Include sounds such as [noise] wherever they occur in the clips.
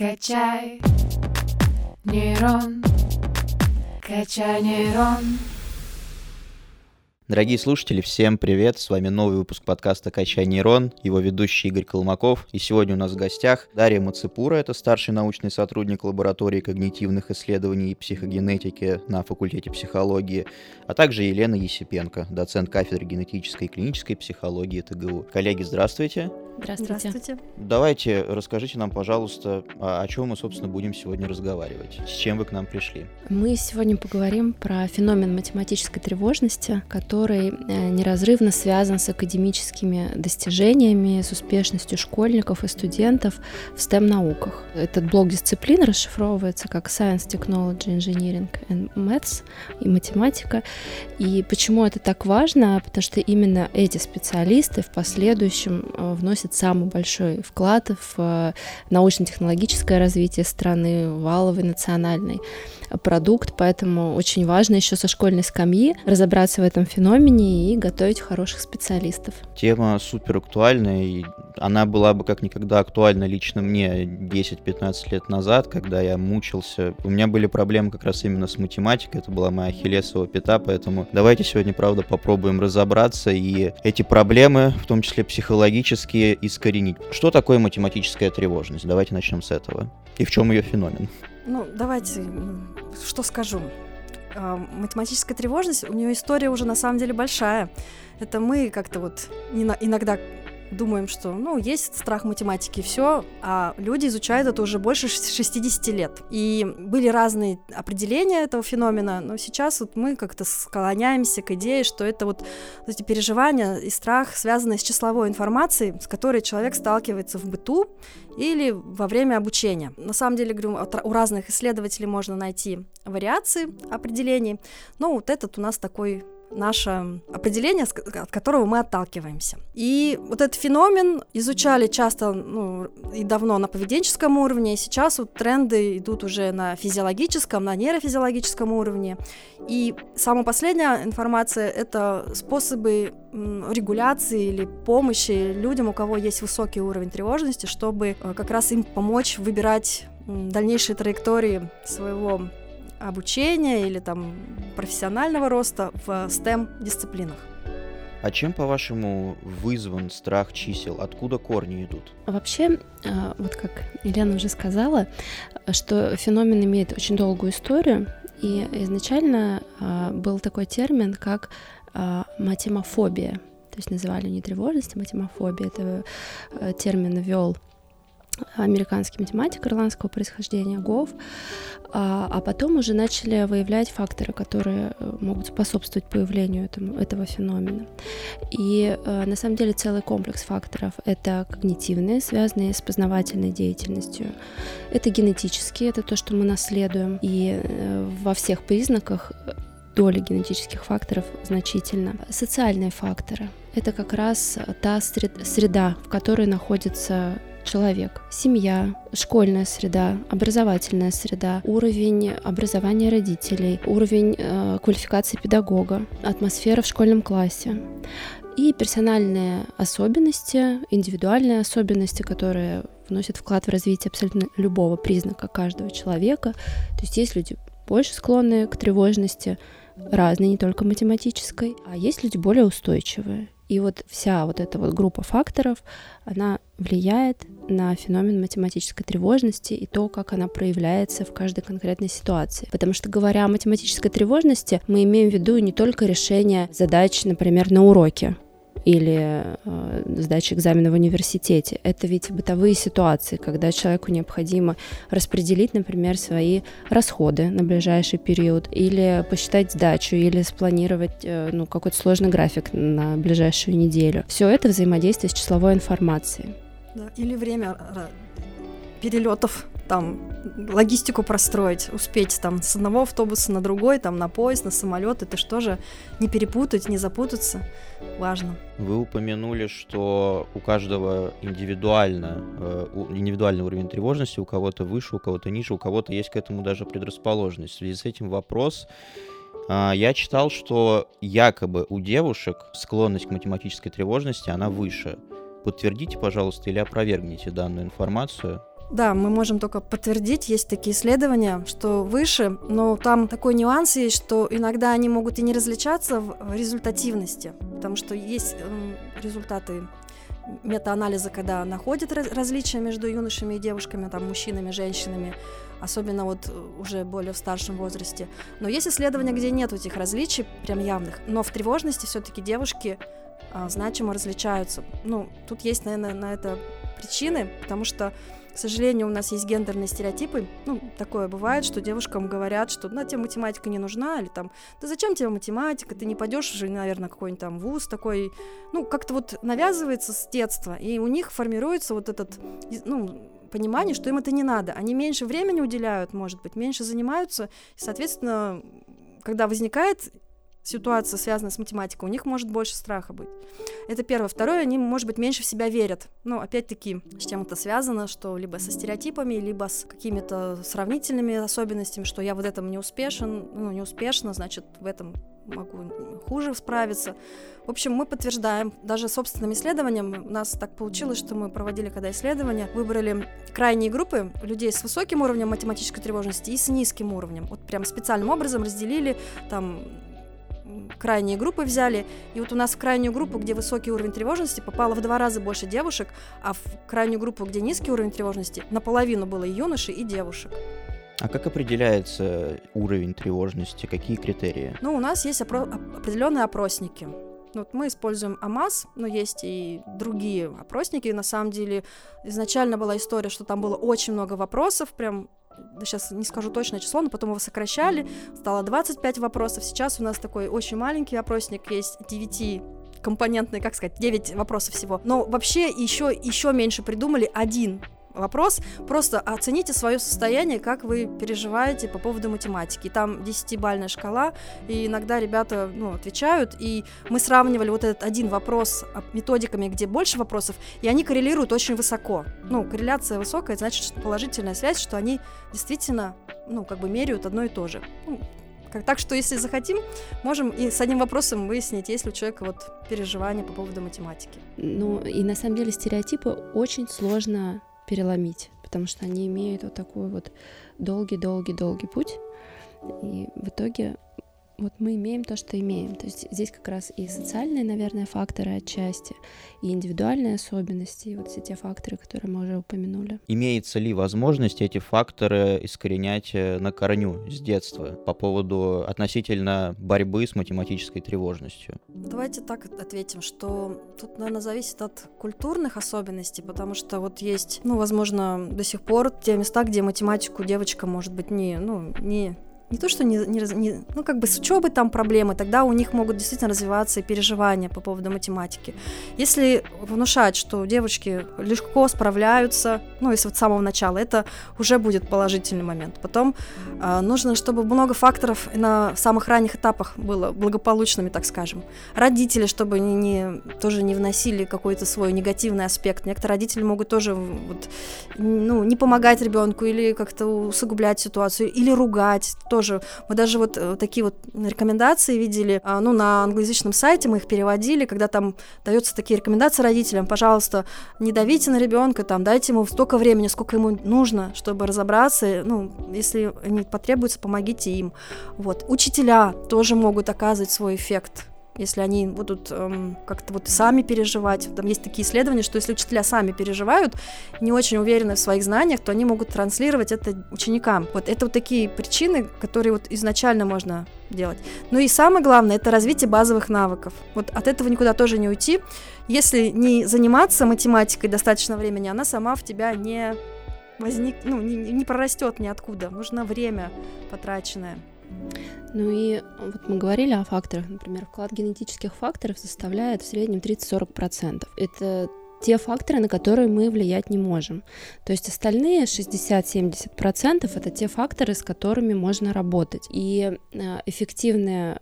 Качай нейрон, качай нейрон. Дорогие слушатели, всем привет! С вами новый выпуск подкаста «Качай нейрон», его ведущий Игорь Колмаков. И сегодня у нас в гостях Дарья Мацепура, это старший научный сотрудник лаборатории когнитивных исследований и психогенетики на факультете психологии, а также Елена Есипенко, доцент кафедры генетической и клинической психологии ТГУ. Коллеги, здравствуйте! Здравствуйте. Здравствуйте. Давайте расскажите нам, пожалуйста, о, чем мы, собственно, будем сегодня разговаривать. С чем вы к нам пришли? Мы сегодня поговорим про феномен математической тревожности, который э, неразрывно связан с академическими достижениями, с успешностью школьников и студентов в STEM-науках. Этот блок дисциплин расшифровывается как Science, Technology, Engineering and Maths и математика. И почему это так важно? Потому что именно эти специалисты в последующем э, вносят вносит самый большой вклад в э, научно-технологическое развитие страны, валовый национальный продукт, поэтому очень важно еще со школьной скамьи разобраться в этом феномене и готовить хороших специалистов. Тема супер актуальная, и она была бы как никогда актуальна лично мне 10-15 лет назад, когда я мучился. У меня были проблемы как раз именно с математикой, это была моя ахиллесова пята, поэтому давайте сегодня, правда, попробуем разобраться и эти проблемы, в том числе психологические, искоренить. Что такое математическая тревожность? Давайте начнем с этого. И в чем ее феномен? Ну, давайте, что скажу. А, математическая тревожность, у нее история уже на самом деле большая. Это мы как-то вот иногда думаем, что, ну, есть страх математики, все, а люди изучают это уже больше 60 лет. И были разные определения этого феномена, но сейчас вот мы как-то склоняемся к идее, что это вот эти переживания и страх, связанные с числовой информацией, с которой человек сталкивается в быту или во время обучения. На самом деле, говорю, у разных исследователей можно найти вариации определений, но вот этот у нас такой наше определение, от которого мы отталкиваемся. И вот этот феномен изучали часто ну, и давно на поведенческом уровне, и сейчас вот тренды идут уже на физиологическом, на нейрофизиологическом уровне. И самая последняя информация — это способы регуляции или помощи людям, у кого есть высокий уровень тревожности, чтобы э, как раз им помочь выбирать дальнейшие траектории своего обучения или там профессионального роста в STEM-дисциплинах. А чем, по-вашему, вызван страх чисел? Откуда корни идут? Вообще, а, вот как Елена уже сказала, что феномен имеет очень долгую историю, и изначально а, был такой термин, как а, матемофобия. То есть называли не тревожность, а матемофобия. Это термин ввел американский математик ирландского происхождения Гов, а, а потом уже начали выявлять факторы, которые э, могут способствовать появлению этому, этого феномена. И э, на самом деле целый комплекс факторов — это когнитивные, связанные с познавательной деятельностью, это генетические, это то, что мы наследуем, и э, во всех признаках доля генетических факторов значительно. Социальные факторы — это как раз та среда, в которой находится человек. Семья, школьная среда, образовательная среда, уровень образования родителей, уровень э, квалификации педагога, атмосфера в школьном классе и персональные особенности, индивидуальные особенности, которые вносят вклад в развитие абсолютно любого признака каждого человека. То есть есть люди больше склонные к тревожности, разные, не только математической, а есть люди более устойчивые. И вот вся вот эта вот группа факторов, она влияет на феномен математической тревожности и то, как она проявляется в каждой конкретной ситуации. Потому что, говоря о математической тревожности, мы имеем в виду не только решение задач, например, на уроке, или э, сдачи экзамена в университете. Это ведь бытовые ситуации, когда человеку необходимо распределить, например, свои расходы на ближайший период, или посчитать сдачу, или спланировать э, ну, какой-то сложный график на ближайшую неделю. Все это взаимодействие с числовой информацией. Да, или время э, перелетов там логистику простроить, успеть там с одного автобуса на другой, там на поезд, на самолет, это что же не перепутать, не запутаться, важно. Вы упомянули, что у каждого индивидуально, э, индивидуальный уровень тревожности, у кого-то выше, у кого-то ниже, у кого-то есть к этому даже предрасположенность. В связи с этим вопрос, э, я читал, что якобы у девушек склонность к математической тревожности, она выше. Подтвердите, пожалуйста, или опровергните данную информацию. Да, мы можем только подтвердить, есть такие исследования, что выше, но там такой нюанс есть, что иногда они могут и не различаться в результативности, потому что есть э, результаты метаанализа, когда находят различия между юношами и девушками, там, мужчинами, женщинами, особенно вот э, уже более в старшем возрасте. Но есть исследования, где нет этих различий прям явных, но в тревожности все-таки девушки а, значимо различаются. Ну, тут есть, наверное, на это причины, потому что сожалению, у нас есть гендерные стереотипы. Ну, такое бывает, что девушкам говорят, что ну, тебе математика не нужна, или там, да зачем тебе математика, ты не пойдешь уже, наверное, какой-нибудь там вуз такой. Ну, как-то вот навязывается с детства, и у них формируется вот этот, ну, понимание, что им это не надо. Они меньше времени уделяют, может быть, меньше занимаются, и, соответственно, когда возникает ситуация, связанная с математикой, у них может больше страха быть. Это первое. Второе, они, может быть, меньше в себя верят. Ну, опять-таки, с чем это связано, что либо со стереотипами, либо с какими-то сравнительными особенностями, что я в этом не успешен, ну, не успешно, значит, в этом могу хуже справиться. В общем, мы подтверждаем, даже собственным исследованием, у нас так получилось, что мы проводили когда исследования, выбрали крайние группы людей с высоким уровнем математической тревожности и с низким уровнем. Вот прям специальным образом разделили там крайние группы взяли, и вот у нас в крайнюю группу, где высокий уровень тревожности, попало в два раза больше девушек, а в крайнюю группу, где низкий уровень тревожности, наполовину было и юношей, и девушек. А как определяется уровень тревожности? Какие критерии? Ну, у нас есть опро- определенные опросники. Вот мы используем АМАЗ, но есть и другие опросники. На самом деле, изначально была история, что там было очень много вопросов, прям сейчас не скажу точное число, но потом его сокращали, стало 25 вопросов. Сейчас у нас такой очень маленький опросник есть, 9 компонентный, как сказать, 9 вопросов всего. Но вообще еще, еще меньше придумали один вопрос. Просто оцените свое состояние, как вы переживаете по поводу математики. Там 10-бальная шкала, и иногда ребята ну, отвечают, и мы сравнивали вот этот один вопрос методиками, где больше вопросов, и они коррелируют очень высоко. Ну, корреляция высокая, значит, что положительная связь, что они действительно, ну, как бы меряют одно и то же. Ну, как, так что, если захотим, можем и с одним вопросом выяснить, есть ли у человека вот переживания по поводу математики. Ну, и на самом деле стереотипы очень сложно переломить, потому что они имеют вот такой вот долгий-долгий-долгий путь, и в итоге вот мы имеем то, что имеем. То есть здесь как раз и социальные, наверное, факторы отчасти, и индивидуальные особенности, и вот все те факторы, которые мы уже упомянули. Имеется ли возможность эти факторы искоренять э, на корню с детства по поводу относительно борьбы с математической тревожностью? Давайте так ответим, что тут, наверное, зависит от культурных особенностей, потому что вот есть, ну, возможно, до сих пор те места, где математику девочка, может быть, не, ну, не не то, что не, не, не ну, как бы с учебой там проблемы, тогда у них могут действительно развиваться и переживания по поводу математики. Если внушать, что девочки легко справляются, ну, если вот с самого начала, это уже будет положительный момент. Потом э, нужно, чтобы много факторов на самых ранних этапах было благополучными, так скажем. Родители, чтобы не, не, тоже не вносили какой-то свой негативный аспект. Некоторые родители могут тоже вот, ну, не помогать ребенку или как-то усугублять ситуацию, или ругать, то тоже. Мы даже вот э, такие вот рекомендации видели, а, ну, на англоязычном сайте мы их переводили, когда там даются такие рекомендации родителям, пожалуйста, не давите на ребенка, там, дайте ему столько времени, сколько ему нужно, чтобы разобраться, ну, если они потребуются, помогите им. Вот. Учителя тоже могут оказывать свой эффект если они будут эм, как-то вот сами переживать. Там есть такие исследования, что если учителя сами переживают, не очень уверены в своих знаниях, то они могут транслировать это ученикам. Вот это вот такие причины, которые вот изначально можно делать. Ну и самое главное, это развитие базовых навыков. Вот от этого никуда тоже не уйти. Если не заниматься математикой достаточно времени, она сама в тебя не возник, ну, не, не прорастет ниоткуда. Нужно время потраченное. Ну и вот мы говорили о факторах, например, вклад генетических факторов составляет в среднем 30-40%. Это те факторы, на которые мы влиять не можем. То есть остальные 60-70% это те факторы, с которыми можно работать. И э, эффективный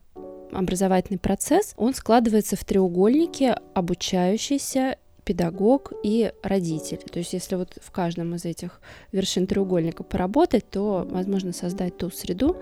образовательный процесс, он складывается в треугольнике обучающийся педагог и родитель. То есть если вот в каждом из этих вершин треугольника поработать, то возможно создать ту среду,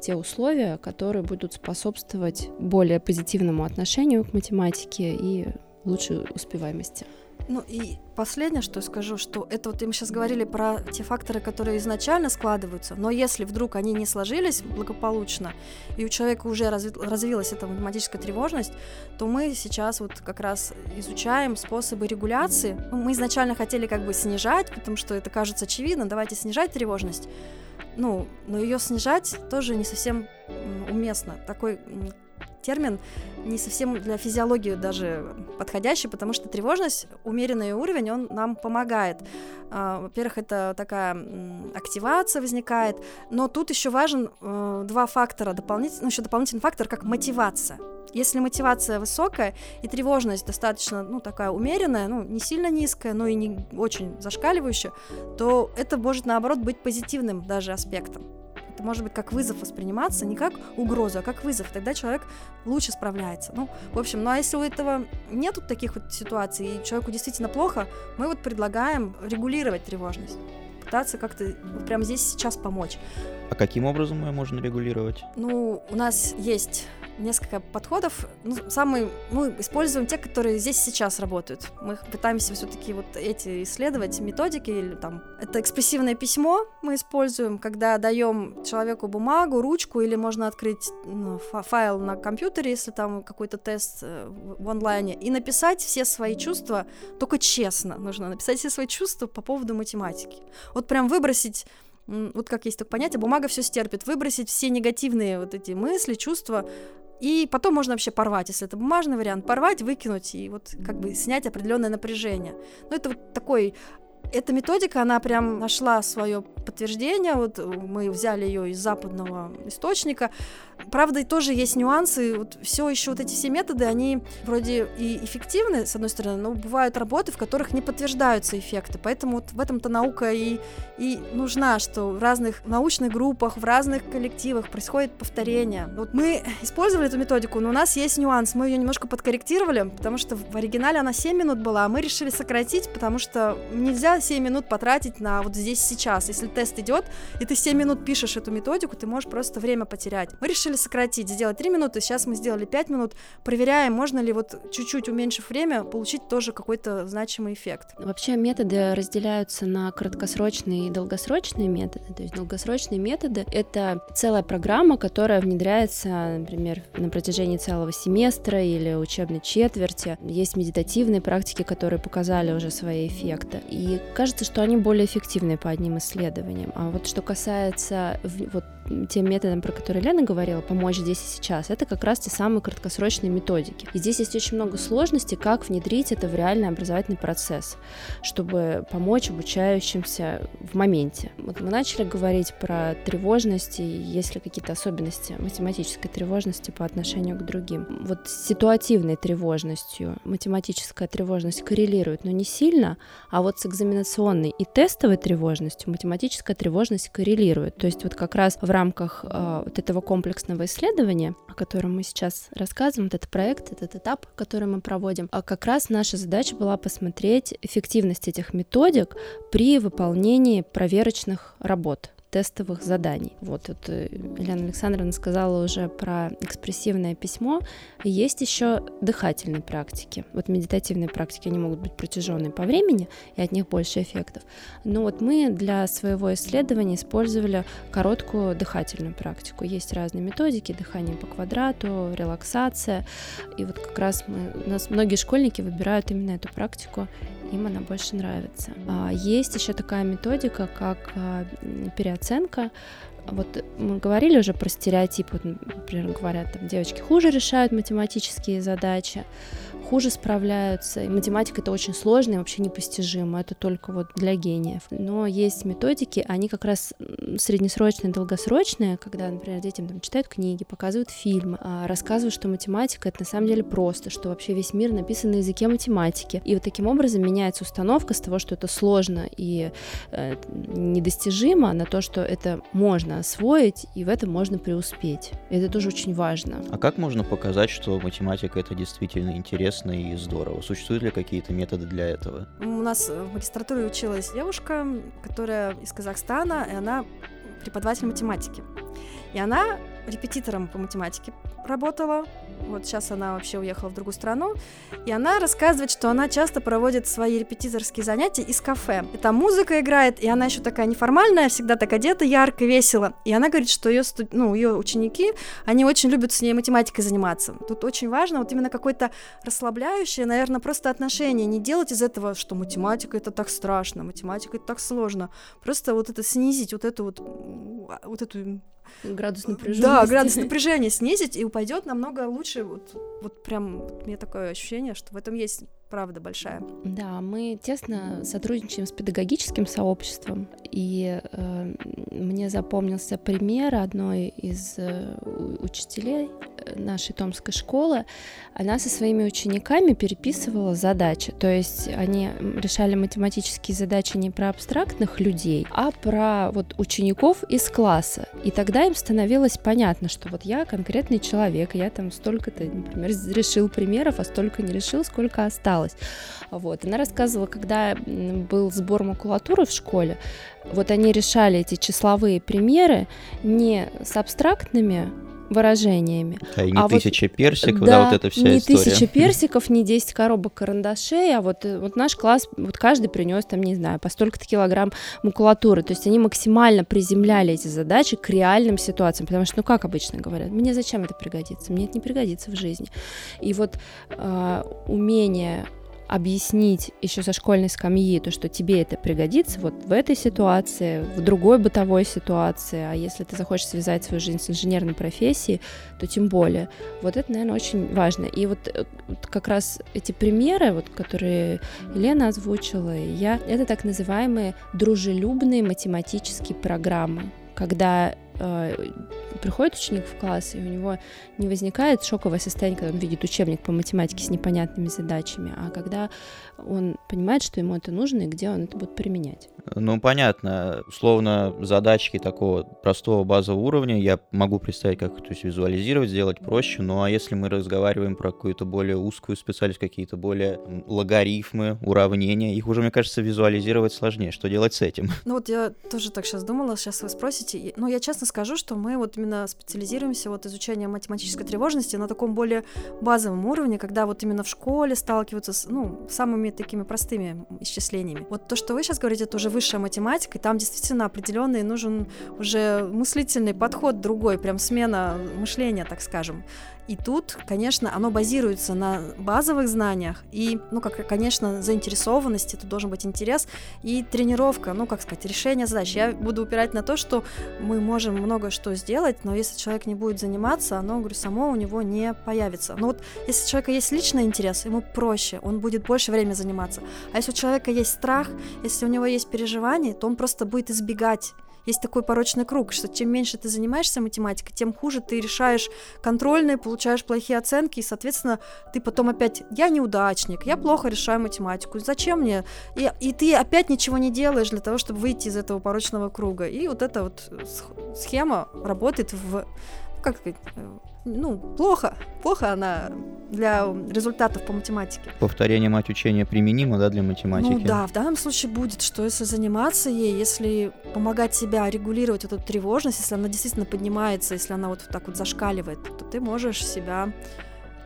те условия, которые будут способствовать более позитивному отношению к математике и лучшей успеваемости. Ну и последнее, что скажу, что это вот мы сейчас говорили про те факторы, которые изначально складываются, но если вдруг они не сложились благополучно, и у человека уже разви развилась эта математическая тревожность, то мы сейчас вот как раз изучаем способы регуляции. Ну, мы изначально хотели как бы снижать, потому что это кажется очевидно, давайте снижать тревожность. Ну, но ее снижать тоже не совсем уместно. Такой термин не совсем для физиологии даже подходящий, потому что тревожность, умеренный уровень, он нам помогает. А, во-первых, это такая активация возникает, но тут еще важен э, два фактора дополнительных, ну, еще дополнительный фактор, как мотивация. Если мотивация высокая и тревожность достаточно, ну, такая умеренная, ну, не сильно низкая, но и не очень зашкаливающая, то это может, наоборот, быть позитивным даже аспектом. Это может быть как вызов восприниматься, не как угрозу, а как вызов. Тогда человек лучше справляется. Ну, в общем, ну а если у этого нету таких вот ситуаций, и человеку действительно плохо, мы вот предлагаем регулировать тревожность пытаться как-то прямо здесь сейчас помочь. А каким образом ее можно регулировать? Ну, у нас есть несколько подходов. Ну, самый, мы используем те, которые здесь сейчас работают. Мы пытаемся все-таки вот эти исследовать методики или там. Это экспрессивное письмо мы используем, когда даем человеку бумагу, ручку или можно открыть ну, файл на компьютере, если там какой-то тест э, в онлайне, и написать все свои чувства, только честно нужно написать все свои чувства по поводу математики. Вот прям выбросить вот как есть такое понятие, бумага все стерпит, выбросить все негативные вот эти мысли, чувства, и потом можно вообще порвать, если это бумажный вариант, порвать, выкинуть и вот как бы снять определенное напряжение. Ну, это вот такой эта методика, она прям нашла свое подтверждение. Вот мы взяли ее из западного источника. Правда, и тоже есть нюансы. Вот все еще вот эти все методы, они вроде и эффективны, с одной стороны, но бывают работы, в которых не подтверждаются эффекты. Поэтому вот в этом-то наука и, и нужна, что в разных научных группах, в разных коллективах происходит повторение. Вот мы использовали эту методику, но у нас есть нюанс. Мы ее немножко подкорректировали, потому что в оригинале она 7 минут была, а мы решили сократить, потому что нельзя 7 минут потратить на вот здесь сейчас. Если тест идет, и ты 7 минут пишешь эту методику, ты можешь просто время потерять. Мы решили сократить, сделать 3 минуты, сейчас мы сделали 5 минут, проверяем, можно ли вот чуть-чуть уменьшив время, получить тоже какой-то значимый эффект. Вообще методы разделяются на краткосрочные и долгосрочные методы. То есть долгосрочные методы — это целая программа, которая внедряется, например, на протяжении целого семестра или учебной четверти. Есть медитативные практики, которые показали уже свои эффекты. И кажется, что они более эффективны по одним исследованиям. А вот что касается вот тем методом, про которые Лена говорила, помочь здесь и сейчас, это как раз те самые краткосрочные методики. И здесь есть очень много сложностей, как внедрить это в реальный образовательный процесс, чтобы помочь обучающимся в моменте. Вот мы начали говорить про тревожность и есть ли какие-то особенности математической тревожности по отношению к другим. Вот с ситуативной тревожностью математическая тревожность коррелирует, но не сильно, а вот с экзаменационной и тестовой тревожностью математическая тревожность коррелирует. То есть вот как раз в рамках э, вот этого комплексного исследования, о котором мы сейчас рассказываем, вот этот проект, этот этап, который мы проводим, а как раз наша задача была посмотреть эффективность этих методик при выполнении проверочных работ тестовых заданий. Вот, вот э, Елена Александровна сказала уже про экспрессивное письмо. Есть еще дыхательные практики. Вот медитативные практики, они могут быть протяженные по времени, и от них больше эффектов. Но вот мы для своего исследования использовали короткую дыхательную практику. Есть разные методики, дыхание по квадрату, релаксация. И вот как раз мы, у нас многие школьники выбирают именно эту практику им она больше нравится. А, есть еще такая методика, как а, переоценка. Вот мы говорили уже про стереотип, вот, например, говорят, там девочки хуже решают математические задачи, хуже справляются. И математика это очень сложно и вообще непостижимо. Это только вот для гениев. Но есть методики, они как раз среднесрочные, долгосрочные, когда, например, детям там читают книги, показывают фильмы, а, рассказывают, что математика это на самом деле просто, что вообще весь мир написан на языке математики. И вот таким образом меняется установка с того, что это сложно и э, недостижимо, на то, что это можно освоить и в этом можно преуспеть. И это тоже очень важно. А как можно показать, что математика это действительно интересно? интересно и здорово. Существуют ли какие-то методы для этого? У нас в магистратуре училась девушка, которая из Казахстана, и она преподаватель математики. И она репетитором по математике работала. Вот сейчас она вообще уехала в другую страну. И она рассказывает, что она часто проводит свои репетиторские занятия из кафе. И там музыка играет, и она еще такая неформальная, всегда так одета, ярко, весело. И она говорит, что ее, студ... ну, ее ученики, они очень любят с ней математикой заниматься. Тут очень важно вот именно какое-то расслабляющее, наверное, просто отношение. Не делать из этого, что математика это так страшно, математика это так сложно. Просто вот это снизить, вот эту вот, вот эту Градус напряжения. Да, градус напряжения снизить, и упадет намного лучше. Вот, вот прям вот у меня такое ощущение, что в этом есть правда большая. Да, мы тесно сотрудничаем с педагогическим сообществом, и э, мне запомнился пример одной из э, учителей э, нашей томской школы. Она со своими учениками переписывала задачи, то есть они решали математические задачи не про абстрактных людей, а про вот учеников из класса. И тогда им становилось понятно, что вот я конкретный человек, я там столько-то, например, решил примеров, а столько не решил, сколько осталось осталось. Вот. Она рассказывала, когда был сбор макулатуры в школе, вот они решали эти числовые примеры не с абстрактными выражениями. А и не а тысяча вот, персиков, да, да, вот это вся не история. Не тысяча [laughs] персиков, не 10 коробок карандашей, а вот, э, вот наш класс, вот каждый принес там, не знаю, по столько-то килограмм макулатуры. То есть они максимально приземляли эти задачи к реальным ситуациям, потому что, ну как обычно говорят, мне зачем это пригодится? Мне это не пригодится в жизни. И вот э, умение объяснить еще со школьной скамьи то, что тебе это пригодится вот в этой ситуации, в другой бытовой ситуации, а если ты захочешь связать свою жизнь с инженерной профессией, то тем более. Вот это, наверное, очень важно. И вот э, как раз эти примеры, вот, которые Елена озвучила, я, это так называемые дружелюбные математические программы, когда э, приходит ученик в класс, и у него не возникает шоковое состояние, когда он видит учебник по математике с непонятными задачами, а когда он понимает, что ему это нужно и где он это будет применять. Ну, понятно. Условно, задачки такого простого базового уровня я могу представить, как то есть, визуализировать, сделать проще. Ну, а если мы разговариваем про какую-то более узкую специальность, какие-то более логарифмы, уравнения, их уже, мне кажется, визуализировать сложнее. Что делать с этим? Ну, вот я тоже так сейчас думала, сейчас вы спросите. Ну, я честно скажу, что мы вот именно специализируемся вот изучение математической тревожности на таком более базовом уровне, когда вот именно в школе сталкиваются с, ну, самыми такими простыми исчислениями. Вот то, что вы сейчас говорите, это уже высшая математика, и там действительно определенный нужен уже мыслительный подход другой, прям смена мышления, так скажем. И тут, конечно, оно базируется на базовых знаниях и, ну, как, конечно, заинтересованности, тут должен быть интерес и тренировка, ну, как сказать, решение задач. Я буду упирать на то, что мы можем много что сделать, но если человек не будет заниматься, оно, говорю, само у него не появится. Но вот если у человека есть личный интерес, ему проще, он будет больше времени заниматься. А если у человека есть страх, если у него есть переживания, то он просто будет избегать есть такой порочный круг, что чем меньше ты занимаешься математикой, тем хуже ты решаешь контрольные, получаешь плохие оценки, и, соответственно, ты потом опять, я неудачник, я плохо решаю математику, зачем мне? И, и ты опять ничего не делаешь для того, чтобы выйти из этого порочного круга. И вот эта вот схема работает в, как сказать, ну, плохо, плохо она для результатов по математике. Повторение мать учения применимо, да, для математики? Ну да, в данном случае будет, что если заниматься ей, если помогать себя регулировать эту тревожность, если она действительно поднимается, если она вот так вот зашкаливает, то ты можешь себя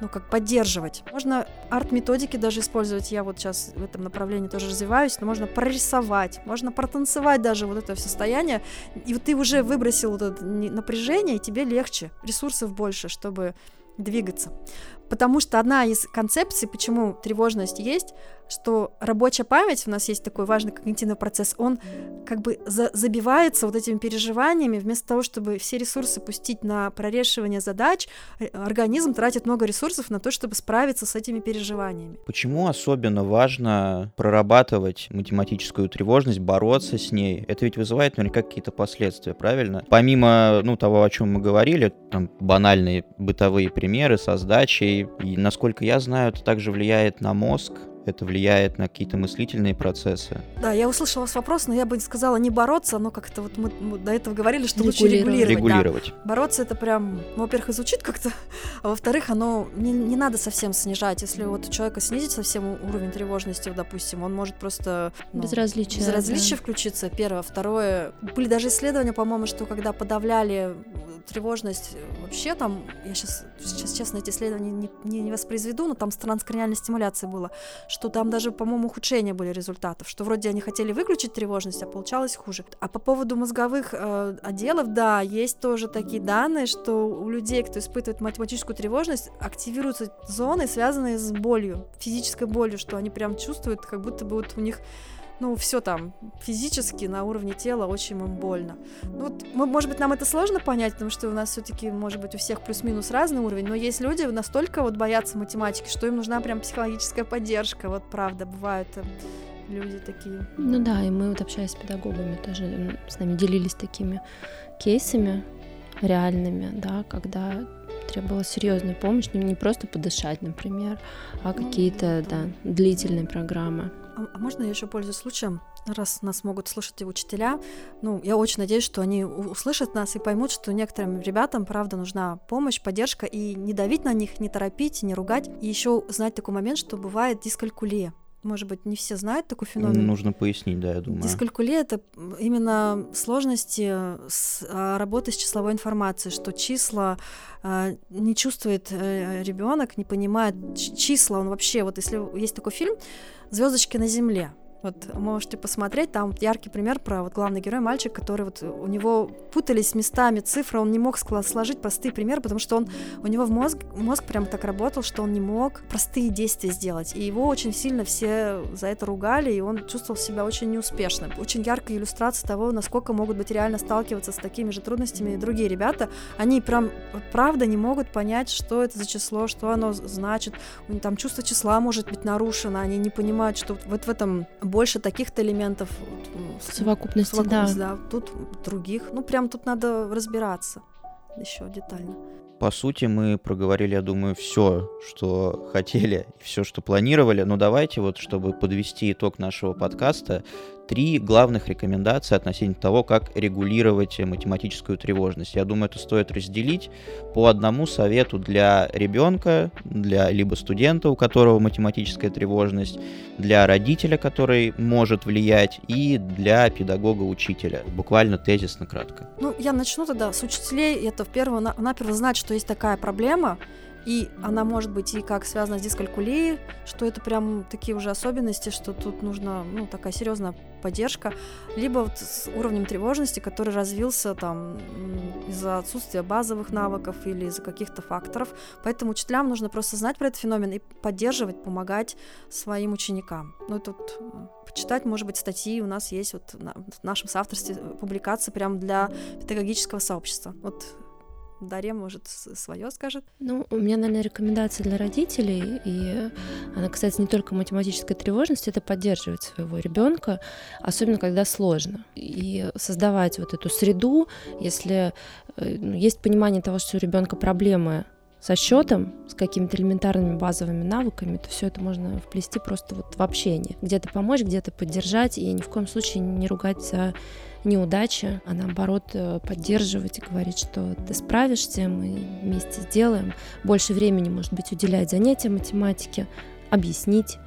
ну, как поддерживать. Можно арт-методики даже использовать. Я вот сейчас в этом направлении тоже развиваюсь, но можно прорисовать, можно протанцевать даже вот это состояние. И вот ты уже выбросил вот это напряжение, и тебе легче, ресурсов больше, чтобы двигаться. Потому что одна из концепций, почему тревожность есть, что рабочая память, у нас есть такой важный когнитивный процесс, он как бы за забивается вот этими переживаниями, вместо того, чтобы все ресурсы пустить на прорешивание задач, э, организм тратит много ресурсов на то, чтобы справиться с этими переживаниями. Почему особенно важно прорабатывать математическую тревожность, бороться с ней? Это ведь вызывает наверняка какие-то последствия, правильно? Помимо ну, того, о чем мы говорили, там банальные бытовые примеры со сдачей, и насколько я знаю, это также влияет на мозг, это влияет на какие-то мыслительные процессы. Да, я услышала ваш вопрос, но я бы сказала не бороться, но как-то вот мы, мы до этого говорили, что лучше Регулировать. регулировать. да. Бороться это прям, ну, во-первых, и звучит как-то, а во-вторых, оно не, не надо совсем снижать. Если вот у человека снизить совсем уровень тревожности, допустим, он может просто ну, Безразличие. безразличие да. включиться, первое. Второе, были даже исследования, по-моему, что когда подавляли тревожность вообще там, я сейчас, сейчас честно, эти исследования не, не, не воспроизведу, но там с транскраниальной стимуляцией было, что там даже, по-моему, ухудшение были результатов, что вроде они хотели выключить тревожность, а получалось хуже. А по поводу мозговых э, отделов, да, есть тоже такие данные, что у людей, кто испытывает математическую тревожность, активируются зоны, связанные с болью, физической болью, что они прям чувствуют, как будто бы вот у них ну, все там физически на уровне тела очень им больно. Ну, вот, мы- может быть, нам это сложно понять, потому что у нас все-таки, может быть, у всех плюс-минус разный уровень, но есть люди настолько вот боятся математики, что им нужна прям психологическая поддержка. Вот правда, бывают э, люди такие. Ну да, и мы вот общаясь с педагогами тоже с нами делились такими кейсами реальными, да, когда требовалась серьезная помощь, не, не просто подышать, например, а Ну, какие-то, да, длительные программы. А, можно я еще пользуюсь случаем? Раз нас могут слушать и учителя, ну, я очень надеюсь, что они услышат нас и поймут, что некоторым ребятам, правда, нужна помощь, поддержка, и не давить на них, не торопить, не ругать. И еще знать такой момент, что бывает дискалькулия. Может быть, не все знают такой феномен. Нужно пояснить, да, я думаю. Дискалькулия это именно сложности с а, работы с числовой информацией, что числа а, не чувствует ребенок, не понимает числа. Он вообще, вот если есть такой фильм Звездочки на земле. Вот можете посмотреть, там яркий пример про вот главный герой, мальчик, который вот у него путались местами цифры, он не мог сложить простые примеры, потому что он у него в мозг мозг прям так работал, что он не мог простые действия сделать, и его очень сильно все за это ругали, и он чувствовал себя очень неуспешным. Очень яркая иллюстрация того, насколько могут быть реально сталкиваться с такими же трудностями и другие ребята. Они прям правда не могут понять, что это за число, что оно значит. У них там чувство числа может быть нарушено, они не понимают, что вот в этом больше таких-то элементов. с- Совокупности, совокупность, да. да. Тут других. Ну, прям тут надо разбираться еще детально. По сути, мы проговорили, я думаю, все, что [laughs] хотели, все, что планировали. Но давайте вот, чтобы подвести итог нашего подкаста, три главных рекомендации относительно того, как регулировать математическую тревожность. Я думаю, это стоит разделить по одному совету для ребенка, для либо студента, у которого математическая тревожность, для родителя, который может влиять, и для педагога-учителя. Буквально тезисно кратко. Ну, я начну тогда с учителей. Это в первую на- наперво знать, что есть такая проблема, и она может быть и как связана с дискалькулией, что это прям такие уже особенности, что тут нужна ну, такая серьезная поддержка, либо вот с уровнем тревожности, который развился там из-за отсутствия базовых навыков или из-за каких-то факторов. Поэтому учителям нужно просто знать про этот феномен и поддерживать, помогать своим ученикам. Ну, вот э, почитать, может быть, статьи у нас есть вот в нашем соавторстве э, публикации прям для педагогического сообщества. Вот Дарья, может, свое скажет. Ну, у меня, наверное, рекомендация для родителей, и она касается не только математической тревожности, это поддерживать своего ребенка, особенно когда сложно. И создавать вот эту среду, если э, ну, есть понимание того, что у ребенка проблемы со счетом, с какими-то элементарными базовыми навыками, то все это можно вплести просто вот в общение. Где-то помочь, где-то поддержать, и ни в коем случае не ругать за неудачи, а наоборот э, поддерживать и говорить, что ты справишься, мы вместе сделаем. Больше времени, может быть, уделять занятиям математики, объяснить.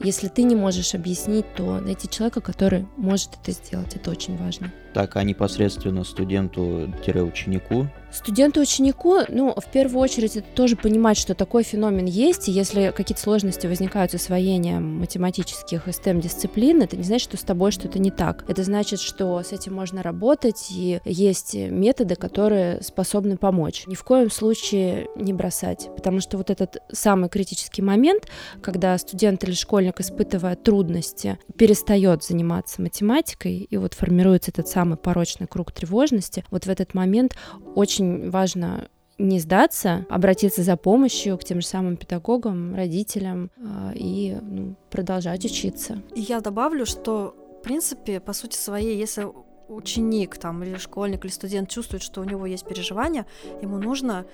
Если ты не можешь объяснить, то найти человека, который может это сделать. Это очень важно. Так, а непосредственно студенту-ученику Студенту ученику, ну, в первую очередь, это тоже понимать, что такой феномен есть, и если какие-то сложности возникают с освоением математических и STEM-дисциплин, это не значит, что с тобой что-то не так. Это значит, что с этим можно работать, и есть методы, которые способны помочь. Ни в коем случае не бросать, потому что вот этот самый критический момент, когда студент или школьник, испытывая трудности, перестает заниматься математикой, и вот формируется этот самый порочный круг тревожности, вот в этот момент очень важно не сдаться, обратиться за помощью к тем же самым педагогам, родителям а, и ну, продолжать учиться. Я добавлю, что, в принципе, по сути своей, если ученик там или школьник или студент чувствует, что у него есть переживания, ему нужно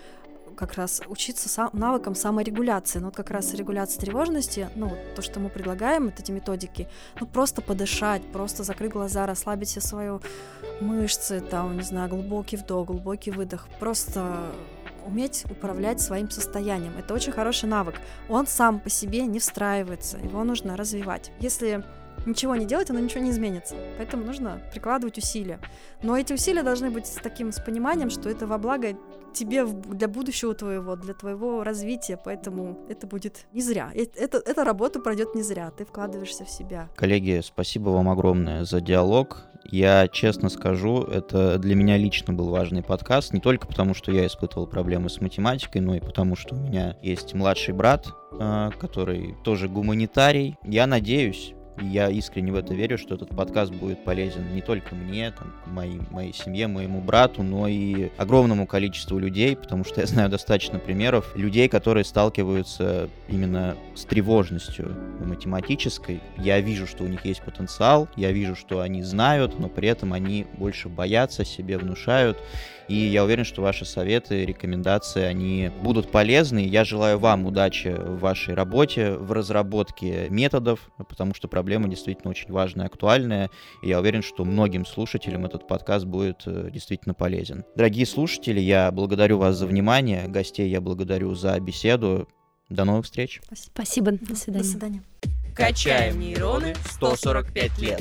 как раз учиться сам, навыкам саморегуляции. Ну, вот как раз регуляция тревожности, ну, то, что мы предлагаем, вот эти методики, ну, просто подышать, просто закрыть глаза, расслабить все свои мышцы, там, не знаю, глубокий вдох, глубокий выдох, просто уметь управлять своим состоянием. Это очень хороший навык. Он сам по себе не встраивается, его нужно развивать. Если ничего не делать, оно ничего не изменится. Поэтому нужно прикладывать усилия. Но эти усилия должны быть с таким с пониманием, что это во благо тебе для будущего твоего, для твоего развития, поэтому это будет не зря. Это, эта работа пройдет не зря, ты вкладываешься в себя. Коллеги, спасибо вам огромное за диалог. Я честно скажу, это для меня лично был важный подкаст, не только потому, что я испытывал проблемы с математикой, но и потому, что у меня есть младший брат, а, который тоже гуманитарий. Я надеюсь, я искренне в это верю, что этот подкаст будет полезен не только мне, там, моей, моей семье, моему брату, но и огромному количеству людей, потому что я знаю достаточно примеров людей, которые сталкиваются именно с тревожностью математической. Я вижу, что у них есть потенциал, я вижу, что они знают, но при этом они больше боятся, себе внушают. И я уверен, что ваши советы, рекомендации, они будут полезны. Я желаю вам удачи в вашей работе, в разработке методов, потому что проблема действительно очень важная, актуальная. И я уверен, что многим слушателям этот подкаст будет э, действительно полезен. Дорогие слушатели, я благодарю вас за внимание. Гостей я благодарю за беседу. До новых встреч. Спасибо. До свидания. До свидания. Качаем нейроны 145 лет.